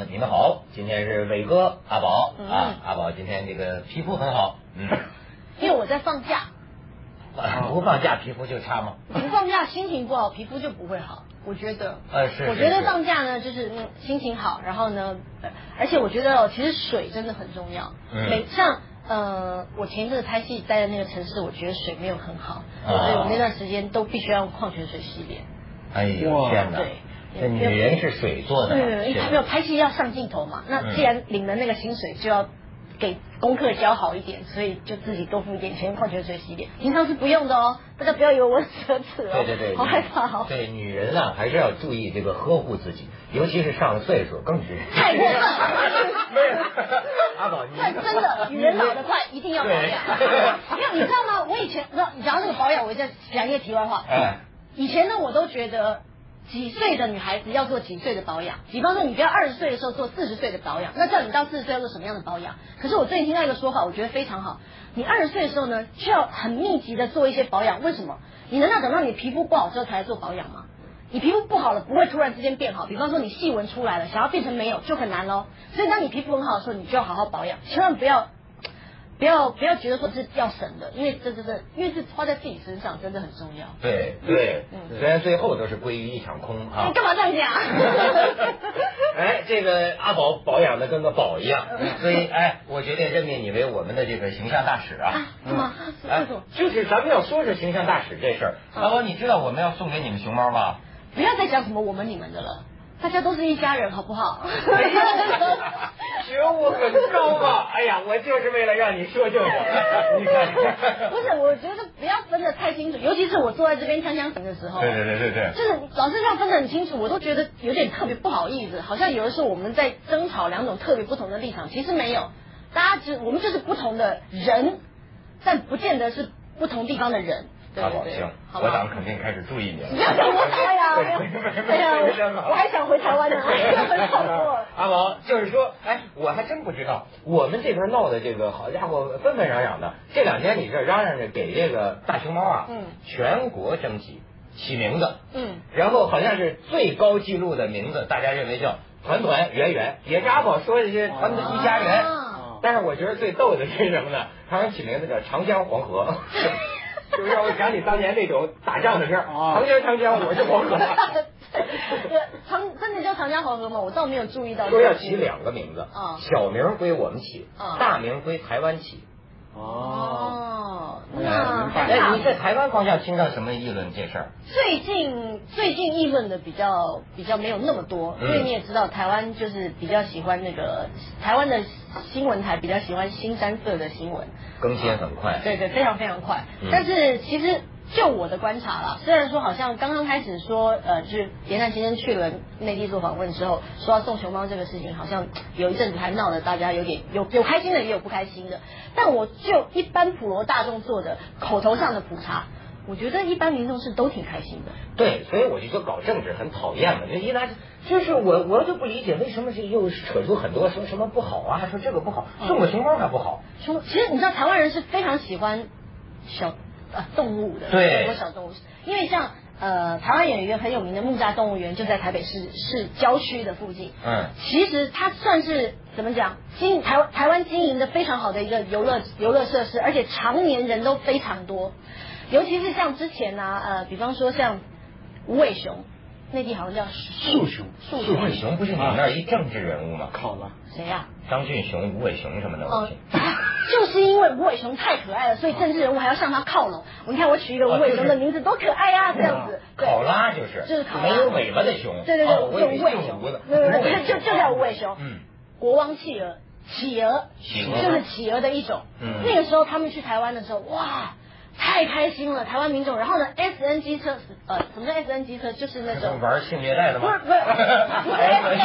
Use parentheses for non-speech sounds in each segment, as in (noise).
影，你们好，今天是伟哥阿宝嗯啊，阿宝今天这个皮肤很好，嗯，因为我在放假，不放假皮肤就差吗？不放假心情不好，皮肤就不会好。我觉得，呃是是我觉得放假呢，就是嗯心情好，然后呢，呃而且我觉得哦，其实水真的很重要。嗯每像呃，我前一阵子拍戏待的那个城市，我觉得水没有很好，啊所以我那段时间都必须要用矿泉水洗脸。哎呦哇天哪对，这女人是水做的对，对，因为是没有拍戏要上镜头嘛，那嗯既然领了那个薪水，就要给功课教好一点，所以就自己多付一点钱，用矿泉水洗脸。平常是不用的哦，大家不要以为我奢侈哦，对对对，好害怕哦。对，女人啊，还是要注意这个呵护自己，尤其是上了岁数更是。太过分了 (laughs) 没有，阿宝，你 (laughs) 真的，女人老得快，一定要保养。对没有，你知道吗？我以前，你知道你讲到这个保养，我再讲一个题外话。哎，以前呢，我都觉得几岁的女孩子要做几岁的保养，比方说你不要二十岁的时候做四十岁的保养，那叫你到四十岁要做什么样的保养？可是我最近听到一个说法，我觉得非常好。你二十岁的时候呢，需要很密集的做一些保养，为什么？你难道等到你皮肤不好之后才来做保养吗？你皮肤不好了，不会突然之间变好。比方说你细纹出来了，想要变成没有就很难喽。所以当你皮肤很好的时候，你就要好好保养，千万不要不要不要觉得说是要省的，因为这这这，因为是花在自己身上，真的很重要。对对嗯，虽然最后都是归于一场空啊你。干嘛这样讲？(laughs) 哎，这个阿宝保养的跟个宝一样，所以哎，我决定任命你为我们的这个形象大使啊。啊，是吗？是哎就是咱们要说是形象大使这事儿，阿宝，你知道我们要送给你们熊猫吗？不要再讲什么我们你们的了，大家都是一家人，好不好？觉悟很高嘛！哎呀，我就是为了让你说这个，(laughs) 你看。不是，我觉得不要分得太清楚，尤其是我坐在这边锵锵行的时候。对对对对对。就是老是要分得很清楚，我都觉得有点特别不好意思，好像有的时候我们在争吵两种特别不同的立场，其实没有，大家只我们就是不同的人，但不见得是不同地方的人，对阿宝，行？，我党？肯定开始注意你了。你要讲我哎呀，哎呀，我还想回台湾呢，(laughs) 很好过。阿宝，就是说，哎，我还真不知道，我们这边闹的这个，好家伙，纷纷攘攘的。这两天你这嚷嚷着给这个大熊猫啊，嗯全国征集起名字，嗯，然后好像是最高纪录的名字，大家认为叫团团圆圆，也是阿宝说的是团团一家人。啊但是我觉得最逗的是什么呢？他们起名字叫长江黄河，(laughs) 就是让我想起当年那种打仗的事儿。啊 (laughs) 长江长江，我是黄河。对，长真的叫长江黄河吗？我倒没有注意到。说要起两个名字，啊小名归我们起，啊大名归台湾起。哦，那你在台湾方向听到什么议论这事儿？最近最近议论的比较比较没有那么多，嗯因为你也知道，台湾就是比较喜欢那个台湾的新闻台比较喜欢新三色的新闻，更新很快。对对，非常非常快。嗯但是其实就我的观察啦，虽然说好像刚刚开始说，呃，就是连战先生去了内地做访问之后，说要送熊猫这个事情，好像有一阵子还闹得大家有点有有开心的，也有不开心的。但我就一般普罗大众做的口头上的普查，我觉得一般民众是都挺开心的。对，所以我就说搞政治很讨厌嘛，就一来就是我我就不理解为什么这又扯出很多说什么不好啊，说这个不好，嗯送个熊猫还不好。熊，其实你知道台湾人是非常喜欢小呃动物的，对。很多小动物，因为像呃台湾有一个很有名的木栅动物园，就在台北市市郊区的附近。嗯，其实它算是怎么讲，经台湾台湾经营的非常好的一个游乐游乐设施，而且常年人都非常多，尤其是像之前啊，呃，比方说像无尾熊，内地好像叫树熊。树熊不是你们那儿一政治人物吗？考了，谁呀、张俊雄、吴伟雄什么的，哦听。，就是因为无尾熊太可爱了，所以政治人物还要向他靠拢。你看我取一个无尾熊的名字多可爱呀、这样子。对考拉就是，就是考拉没有尾巴的熊。对对对，就无尾熊，对对对，就就叫无尾熊。嗯，国王企鹅，企鹅，企鹅就是企鹅的一种。嗯那个时候他们去台湾的时候，哇，太开心了，台湾民众。然后呢，S N 机车，呃，什么叫 S N 机车？就是那种玩性虐待的吗？不是不是不是 S N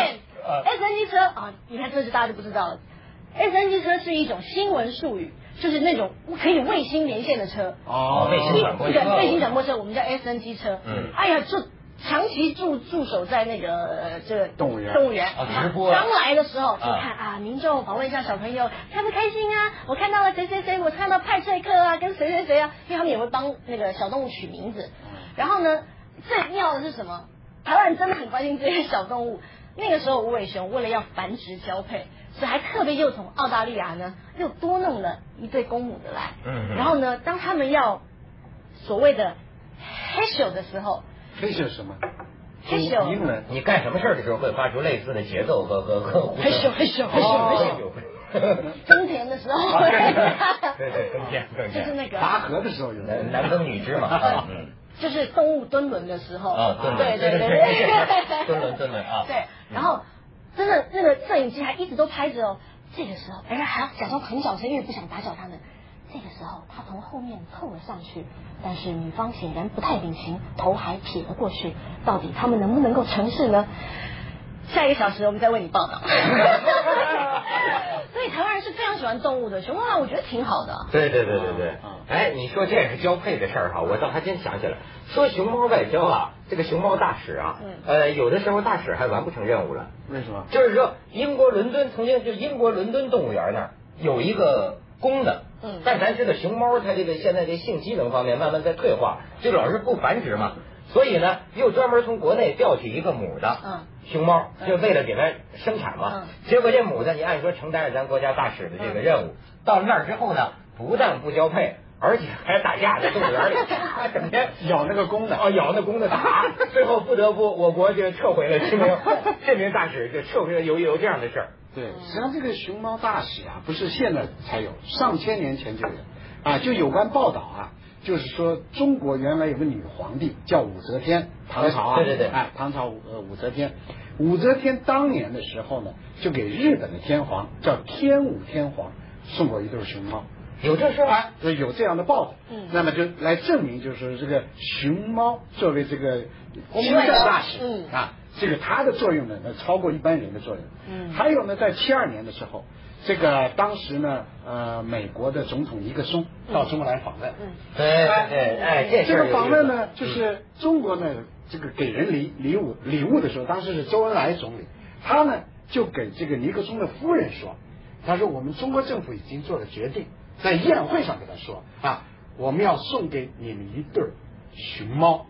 呃 S N 机车啊，你看这就大家就不知道了。(laughs) S N 机车是一种新闻术语，就是那种可以卫星连线的车。哦卫星转播车对卫星转播车，我们叫 SNG 车。嗯哎呀，就长期驻驻守在那个呃这个动物园动物园啊直播刚来的时候就啊看啊，民众访问一下小朋友，开不开心啊？我看到了谁谁谁，我看到派翠克啊，跟谁谁谁啊，因为他们也会帮那个小动物取名字。然后呢，最妙的是什么？台湾人真的很关心这些小动物。那个时候无尾熊为了要繁殖交配，所以还特别又从澳大利亚呢又多弄了一对公母的来。嗯嗯然后呢，当他们要所谓的 h e s h 的时候黑是什么 e 英文。你干什么事儿的时候会发出类似的节奏和和和呼声？嘿咻嘿咻嘿咻嘿咻耕田的时候，啊对对，更见更见，就是那个拔河的时候有男男耕女织嘛，嗯。就是动物蹲轮的时候，啊对对对对对对蹲轮 (laughs) 蹲轮啊 (laughs) 对，然后真的那个摄影机还一直都拍着哦，这个时候，而且还要假装很小声，因为不想打搅他们。这个时候，他从后面凑了上去，但是女方显然不太领情，头还撇了过去。到底他们能不能够成事呢？下一个小时我们再为你报道。(laughs) 所以台湾人是非常喜欢动物的，熊猫啊，我觉得挺好的。对对对对对啊，哎，你说这也是交配的事儿哈，我倒还真想起来，说熊猫外交啊，这个熊猫大使啊，嗯呃，有的时候大使还完不成任务了，为什么？就是说英国伦敦曾经就英国伦敦动物园那儿有一个公的，嗯但咱知道熊猫它这个现在这性机能方面慢慢在退化，就老是不繁殖嘛，所以呢又专门从国内调取一个母的，嗯。熊猫，就为了给它生产嘛。嗯。结果这母的，你按说承担着咱国家大使的这个任务，到了那儿之后呢，不但不交配，而且还打架，在动物园里，(laughs) 整天咬那个公的。哦，咬那公的打，(laughs) 最后不得不我国就撤回了这名这名大使，就撤回了有有这样的事儿。对，实际上这个熊猫大使啊，不是现在才有，上千年前就有。啊。就有关报道啊，就是说中国原来有个女皇帝叫武则天，唐朝啊，对对对。哎，唐朝武呃武则天，武则天当年的时候呢，就给日本的天皇叫天武天皇送过一对熊猫。有这事儿啊，有这样的报道，嗯。那么就来证明，就是这个熊猫作为这个国行民外交政大使，嗯。啊，这个它的作用呢，那超过一般人的作用。嗯。还有呢，在七二年的时候，这个当时呢，呃，美国的总统尼克松到中国来访问，嗯。对对对，哎，这个访问呢，就是中国呢，这个给人礼礼物礼物的时候，当时是周恩来总理，他呢就给这个尼克松的夫人说，他说我们中国政府已经做了决定，在宴会上给他说啊，我们要送给你们一对熊猫。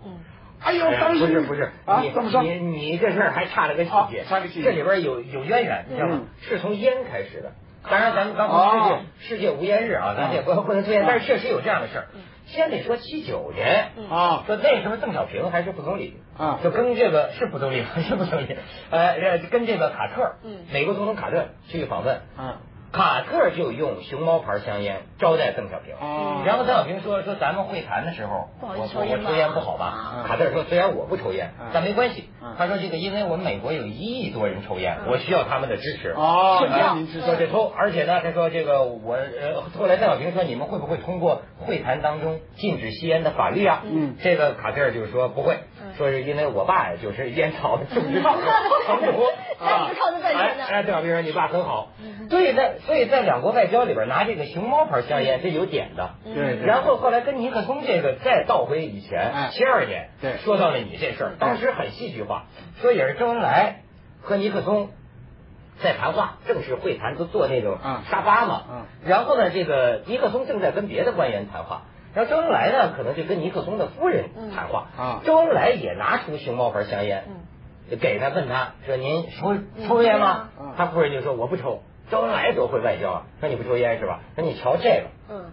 嗯哎呦，当时不是不是你，啊怎么说？你你这事儿还差了个细节啊，差个细节。这里边有有渊源，你知道吗？嗯？是从烟开始的。当然，咱们刚哦。刚世界世界无烟日啊，咱也不不能出现，嗯但是确实有这样的事儿。先得说七九年嗯。啊说那时候邓小平还是副总理啊。就跟这个是副总理还 (laughs) 是副总理，呃呃，跟这个卡特嗯。美国总统卡特去访问，啊卡特就用熊猫牌香烟招待邓小平。啊然后邓小平说说咱们会谈的时候，我我抽烟不好吧？啊？卡特说虽然我不抽烟啊，但没关系啊。他说这个因为我们美国有一亿多人抽烟啊，我需要他们的支持。哦，是这样那您知道说这抽，而且呢，他说这个我呃，后来邓小平说你们会不会通过会谈当中禁止吸烟的法律啊？嗯。这个卡特就说不会嗯，说是因为我爸呀就是烟草种植场的场主他也是靠这赚钱的哎，哎邓小平说你爸很好嗯，所以在所以在两国外交里边拿这个熊猫牌香烟是有点的。嗯。对对。然后后来跟尼克松这个再倒回以前哎，七二年，对。说到了你这事儿，当时很戏剧化，说也是周恩来和尼克松在谈话，正式会谈都坐那种嗯。沙发嘛，嗯。然后呢，这个尼克松正在跟别的官员谈话。然后周恩来呢，可能就跟尼克松的夫人谈话。嗯啊。周恩来也拿出熊猫牌香烟，嗯给他问他说：“您抽抽烟吗？”嗯他夫人就说：“我不抽。”周恩来多会外交啊，说你不抽烟是吧？说你瞧这个，嗯，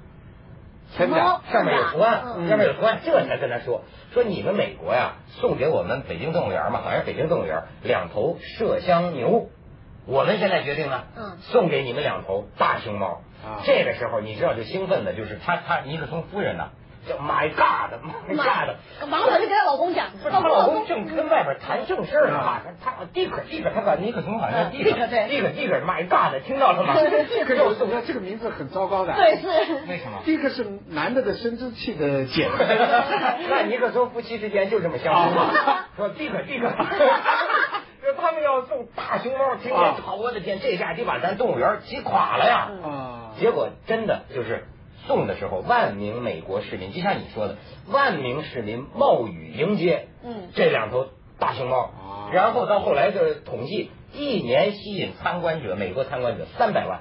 真的，上面有图案，嗯。上面有图案，这才跟他说说你们美国呀送给我们北京动物园嘛，好像北京动物园两头麝香牛，我们现在决定呢，嗯。送给你们两头大熊猫。啊。这个时候你知道就兴奋的就是他他尼克松夫人呐，叫 My God，My God。马上就跟她老公讲，不是她老公正跟外边谈正事儿呢嘛，他蒂克蒂克，他把尼克松好像蒂克嗯对蒂克蒂克，My God，听到了吗？这个我觉得这个名字很糟糕的。对是，为什么？第一个是男的的生殖器的简 (laughs) 那尼克松夫妻之间就这么相处吗？说蒂克蒂克，说他们要送大熊猫，听啊见好，我的天，这下得把咱动物园挤垮了呀！啊，结果真的就是送的时候，万名美国市民，就像你说的，万名市民冒雨迎接，嗯这两头大熊猫啊，然后到后来就是统计，一年吸引参观者，美国参观者三百万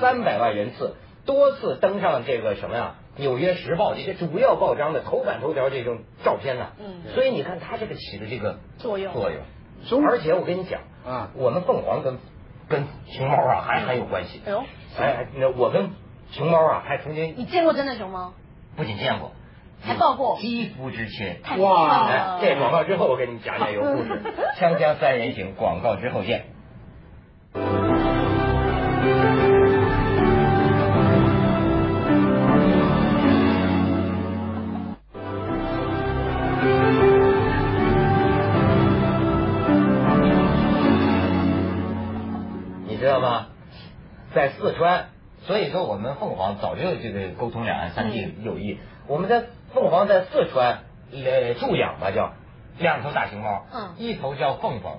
三百万人次，多次登上这个什么呀？《纽约时报》这些主要报章的头版头条这种照片呢，嗯所以你看它这个起的这个作用作用，中而且我跟你讲，啊我们凤凰跟跟熊猫啊还很有关系。哎呦，哎，那我跟熊猫啊还曾经你见过真的熊猫？不仅见过，还抱过肌肤之亲。哇！这广告之后我给你们讲讲有故事。(laughs) 锵锵三人行，广告之后见。说我们凤凰早就这个沟通两岸三地友谊。我们在凤凰在四川呃驻养吧，叫两头大熊猫，嗯一头叫凤凰，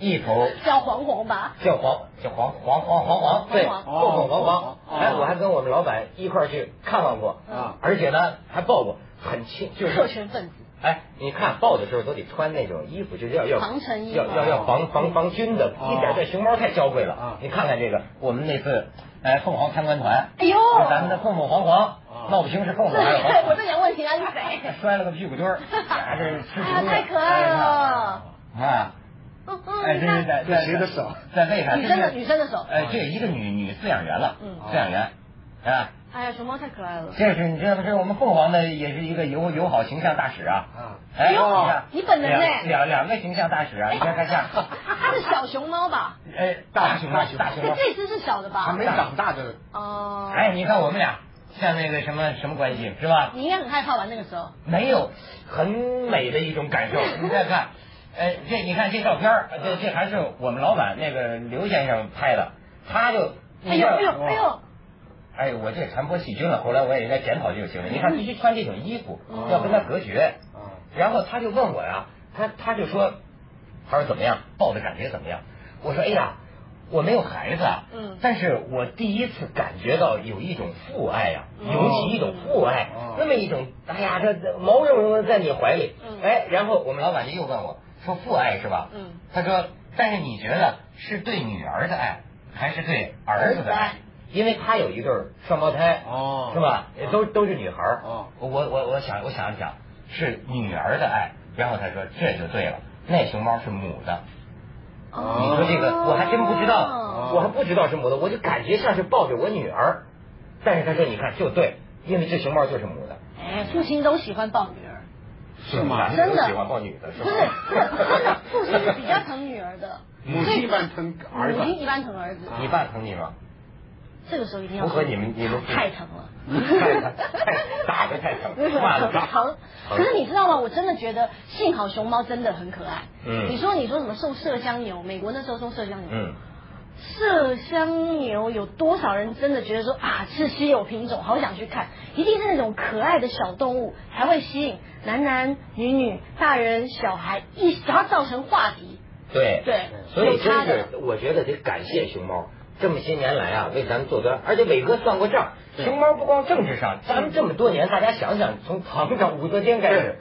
一头叫黄黄吧？叫黄叫黄黄黄黄黄，对，黄黄凤凤黄黄哎，我还跟我们老板一块儿去看望过啊而且呢还抱过，很亲，就是特权分子。哎，你看抱的时候都得穿那种衣服，就是要要防尘衣要要要防防防菌的，哦。一点这熊猫太娇贵了。啊。你看看这个，我们那次哎凤凰参观团，哎呦。咱们的凤凤凰凰啊，闹不清是凤，凰还是黄我正想问其他是谁？(laughs) 摔了个屁股墩儿，啊这太可爱了！啊！嗯哎，嗯，这是在在这谁的手？在为啥？女生的女生的手。哎，这一个女女饲养员了，嗯。饲养员啊，哎呀，熊猫太可爱了。这是你知道吗？这是我们凤凰的，也是一个友友好形象大使啊。啊哎，哎呦你看你本人呢两两两个形象大使啊，你看看下，它是小熊猫吧？哎，(laughs) 大熊猫，大熊猫这。这只是小的吧？还没长大的哦。哎，你看我们俩像那个什么什么关系是吧？你应该很害怕吧？那个时候。没有很美的一种感受。你再看，哎，这你看这照片这这还是我们老板那个刘先生拍的，他就哎呦哎呦哎呦！哎，我这传播细菌了。后来我也应该检讨这个行为。你看，必须穿这种衣服，嗯要跟他隔绝。啊然后他就问我呀，他他就说，他说怎么样，抱的感觉怎么样？我说哎呀，我没有孩子啊，嗯但是我第一次感觉到有一种父爱呀、嗯涌起一种父爱，哦那么一种，哎呀，这这毛茸茸的在你怀里，嗯哎，然后我们老板就又问我说父爱是吧？嗯，他说，但是你觉得是对女儿的爱，还是对儿子的爱？因为他有一对儿双胞胎，哦是吧？都都是女孩儿哦我我我想我想一想，是女儿的爱。然后他说这就对了，那熊猫是母的。哦你说这个我还真不知道，哦我还不知道是母的，我就感觉像是抱着我女儿。但是他说你看就对，因为这熊猫就是母的。哎，父亲都喜欢抱女儿，是吗男真的都喜欢抱女的是不是吧？不是真的，父亲是比较疼女儿的，(laughs) 母亲一般疼儿子母亲一般疼儿子。你爸疼你吗？这个时候一定要符合你们你们太疼了。太太打的太疼，骂的大。疼。可是你知道吗？我真的觉得，幸好熊猫真的很可爱。嗯你说你说什么送麝香牛？美国那时候送麝香牛。嗯，麝香牛有多少人真的觉得说啊是稀有品种，好想去看？一定是那种可爱的小动物才会吸引男男女女、大人小孩一，然后造成话题。对对所以有差真的是我觉得得感谢熊猫。这么些年来啊，为咱们做端，而且伟哥算过账，熊猫不光政治上，咱们这么多年，大家想想，从唐朝武则天开始，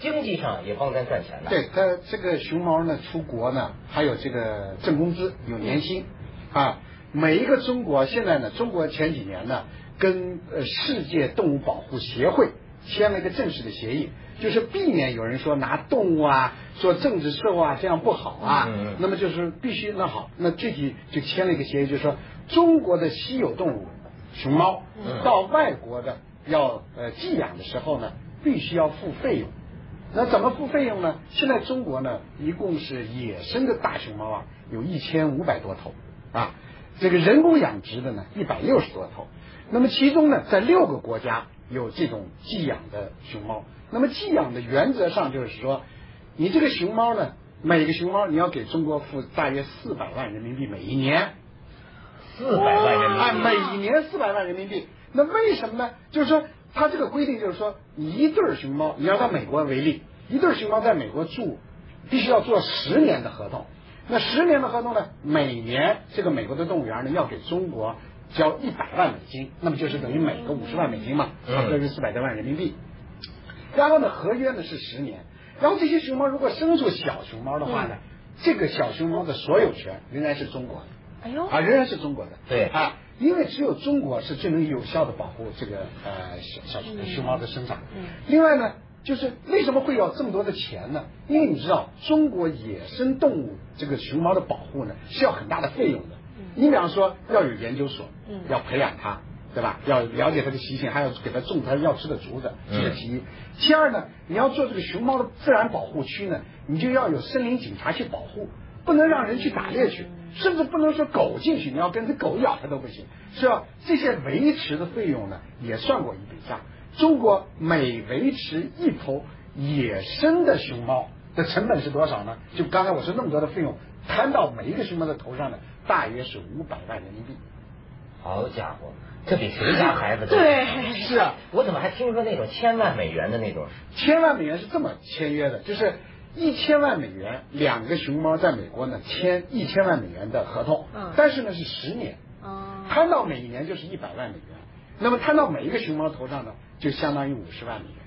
经济上也帮咱赚钱了。对，他这个熊猫呢，出国呢，还有这个挣工资，有年薪啊。每一个中国现在呢，中国前几年呢，跟呃世界动物保护协会签了一个正式的协议，就是避免有人说拿动物啊说政治兽啊，这样不好啊。那么就是必须那好，那具体就签了一个协议，就是说中国的稀有动物熊猫嗯到外国的要呃寄养的时候呢，必须要付费用。那怎么付费用呢？现在中国呢，一共是野生的大熊猫啊，有一千五百多头啊，这个人工养殖的呢，一百六十多头。那么其中呢，在六个国家有这种寄养的熊猫。那么寄养的原则上就是说，你这个熊猫呢，每个熊猫你要给中国付大约四百万人民币每一年。四百万人民币啊，每年四百万人民币。那为什么呢？就是说，它这个规定就是说，你一对熊猫，你要到美国为例，一对熊猫在美国住，必须要做十年的合同。那十年的合同呢，每年这个美国的动物园呢要给中国交一百万美金，那么就是等于每个五十万美金嘛，嗯差不多是四百多万人民币。然后呢，合约呢是十年。然后这些熊猫如果生出小熊猫的话呢，这个小熊猫的所有权仍然是中国的。哎呦，啊，仍然是中国的。对啊，因为只有中国是最能有效的保护这个呃小小嗯熊猫的生长。嗯另外呢，就是为什么会要这么多的钱呢？因为你知道，中国野生动物这个熊猫的保护呢，是要很大的费用的。你比方说要有研究所，嗯要培养它，对吧？要了解它的习性，还要给它种它要吃的竹子，这是其一。其二呢，你要做这个熊猫的自然保护区呢，你就要有森林警察去保护，不能让人去打猎去，甚至不能说狗进去，你要跟这狗咬它都不行，是吧？这些维持的费用呢，也算过一笔账。中国每维持一头野生的熊猫的成本是多少呢？就刚才我说那么多的费用摊到每一个熊猫的头上呢，大约是五百万人民币。好家伙，这比谁家孩子多？对是啊，我怎么还听说那种千万美元的那种？千万美元是这么签约的，就是一千万美元，两个熊猫在美国呢签一千万美元的合同，嗯但是呢是十年，哦，摊到每一年就是一百万美元，那么摊到每一个熊猫头上呢，就相当于五十万美元。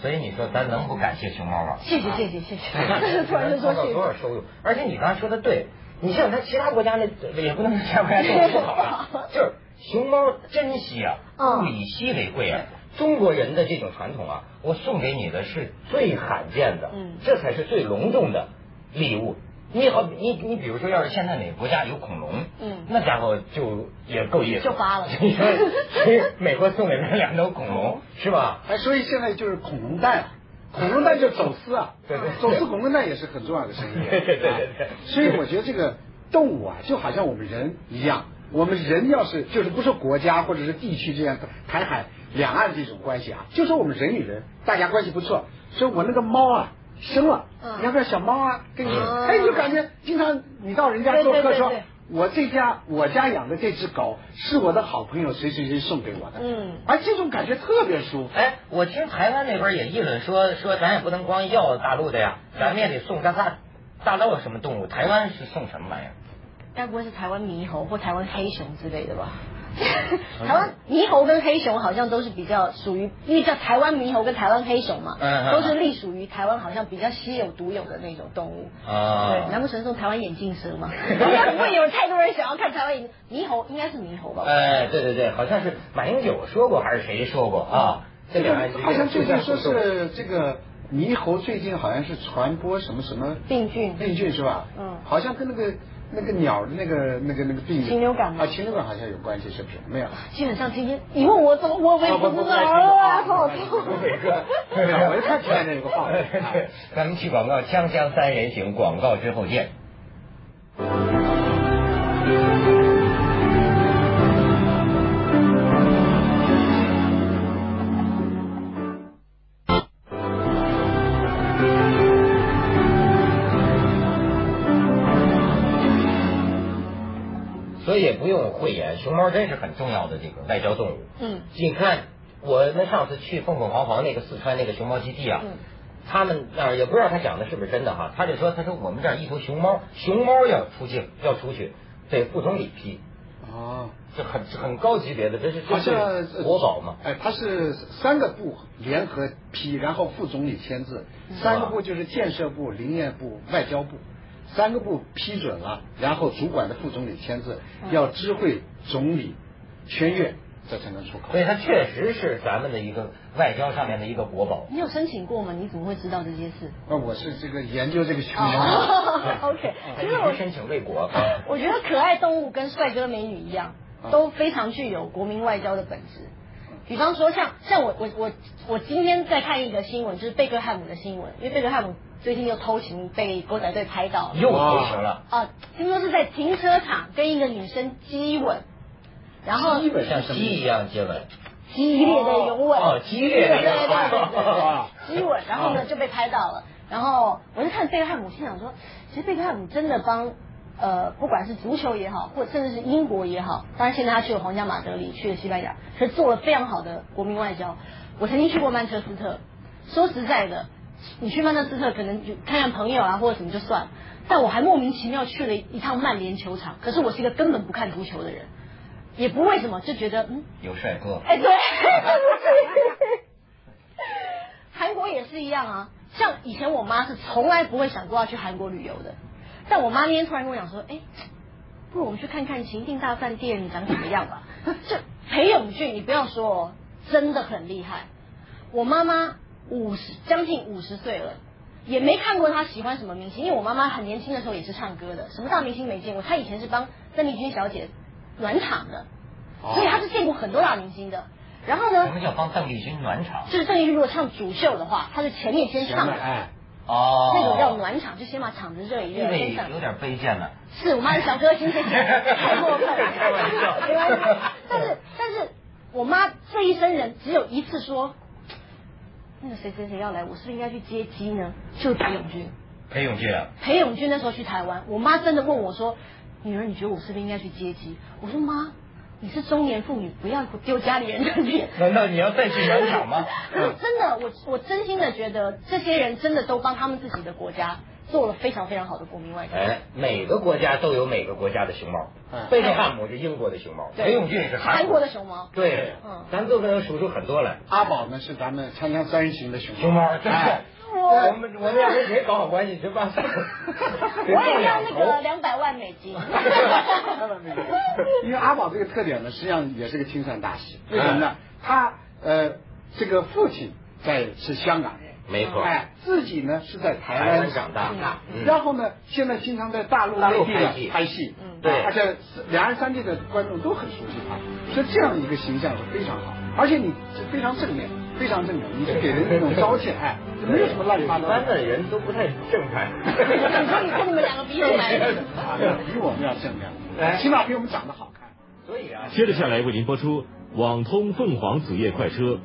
所以你说咱能不感谢熊猫吗？谢谢谢谢谢谢你看，(laughs) 突然就说创造谢谢。多少收入？而且你刚才说的对，你像咱其他国家那也不能说其他国家动物不好啊，(laughs) 就是熊猫珍惜啊，嗯物以稀为贵啊。中国人的这种传统啊，我送给你的是最罕见的，嗯这才是最隆重的礼物。你好，你你比如说，要是现在哪个国家有恐龙，嗯那家伙就也够意思，就发了你说，(laughs) 美国送给人两头恐龙是吧？哎，所以现在就是恐龙蛋啊，恐龙蛋就走私啊，对对走私恐龙蛋也是很重要的生意。对对对所以我觉得这个动物啊，就好像我们人一样，我们人要是就是不说国家或者是地区这样台海两岸这种关系啊，就说我们人与人大家关系不错，所以我那个猫啊。生了，要不要小猫啊？跟你，嗯哎，就感觉经常你到人家做客说我这家我家养的这只狗是我的好朋友谁谁谁送给我的，嗯哎这种感觉特别舒服。哎，我听台湾那边也议论说说，咱也不能光要大陆的呀，咱们也得送大大大陆什么动物？台湾是送什么玩意儿？该不会是台湾猕猴或台湾黑熊之类的吧？(laughs) 台湾猕猴跟黑熊好像都是比较属于，因为叫台湾猕猴跟台湾黑熊嘛，都是隶属于台湾好像比较稀有独有的那种动物。啊对，难不成送台湾眼镜蛇吗？应该不会有太多人想要看台湾眼猕猴，应该是猕猴吧？哎，对对对，好像是马英九说过还是谁说过啊？这两岸之间好像最近说是这个猕猴最近好像是传播什么什么病菌病菌是吧？嗯好像跟那个那个鸟的那个那个那个病禽流感吗啊，禽流感好像有关系，是不是？没有。基本上今天你问我怎么，我我也不知道啊，好痛。伟哥，没有，我就看前面有个报道。对，咱们去广告，锵锵三人行，广告之后见。熊猫真是很重要的这个外交动物。嗯你看，我们上次去凤凤凰凰那个四川那个熊猫基地啊，嗯他们那儿也不知道他讲的是不是真的哈，他就说他说我们这儿一头熊猫，熊猫要出境要出去，得副总理批，哦，这很很高级别的，这是国宝嘛。哎，它是三个部联合批，然后副总理签字，三个部就是建设部、林业部、外交部。三个部批准了，然后主管的副总理签字，要知会总理签阅，这才能出口。所以它确实是咱们的一个外交上面的一个国宝。你有申请过吗？你怎么会知道这些事？那我是这个研究这个熊猫。哦，(laughs) OK，他其实我申请为国。我觉得可爱动物跟帅哥美女一样，都非常具有国民外交的本质。比方说像像我我我我今天在看一个新闻，就是贝克汉姆的新闻，因为贝克汉姆最近又偷情被狗仔队拍到又偷情了，啊，听说是在停车场跟一个女生激吻，然后基本上像鸡一样接吻。激烈的拥吻，哦激烈的对对对对啊对，激吻，然后呢就被拍到了，然后我就看贝克汉姆，心想说，其实贝克汉姆真的帮呃，不管是足球也好，或甚至是英国也好，当然现在他去了皇家马德里，去了西班牙，可是做了非常好的国民外交。我曾经去过曼彻斯特，说实在的，你去曼彻斯特可能就看看朋友啊或者什么就算了，但我还莫名其妙去了一趟曼联球场，可是我是一个根本不看足球的人，也不为什么，就觉得嗯。有帅哥。哎，(laughs) 对，韩国也是一样啊。像以前我妈是从来不会想过要去韩国旅游的，但我妈那天突然跟我讲说，哎，不如我们去看看情定大饭店长怎么样吧。这裴勇俊，你不要说哦，真的很厉害。我妈妈五十将近五十岁了，也没看过他喜欢什么明星，因为我妈妈很年轻的时候也是唱歌的，什么大明星没见过，她以前是帮邓丽君小姐暖场的，所以她是见过很多大明星的。然后呢什，么叫帮邓丽君暖场？就是邓丽君如果唱主秀的话，她是前面先唱的，哎，哦，那种叫暖场，就先把场子热一热，因为。有点卑贱了。是我妈的小哥星，谢谢，太过分了，开玩笑没关系。(laughs) 但是但是我妈这一生人只有一次说，那个谁谁谁要来，我是不是应该去接机呢？就是裴勇俊。裴勇俊啊，裴勇俊那时候去台湾，我妈真的问我说：“女儿，你觉得我是不是应该去接机？”我说：“妈，你是中年妇女，不要丢家里人的脸。”难道你要再去南场吗？(laughs) 真的，我我真心的觉得这些人真的都帮他们自己的国家做了非常非常好的国民外交。哎，每个国家都有每个国家的熊猫嗯。贝克汉姆是英国的熊猫，对裴勇俊是韩国的熊猫。对嗯，咱都可能数出很多来。阿宝呢是咱们锵锵三人行的熊熊猫，真我们我们要跟谁搞好关系，就把 (laughs) 我也要那个两百万美金。(laughs) 因为阿宝这个特点呢，实际上也是个清算大师。为什么呢？他呃，这个父亲在是香港人，没错。哎，自己呢是在台台湾湾长大。嗯。然后呢，现在经常在大陆内地拍戏。拍戏，嗯。对。而且两岸三地的观众都很熟悉他，所以这样一个形象是非常好，而且你是非常正面，非常正常，你是给人那种朝气，哎，没有什么乱七八糟一般的人都不太正派。你说你跟你们两个比起来，比我们要正面，哎。起码比我们长得好看。所以啊，接着下来为您播出网通凤凰子夜快车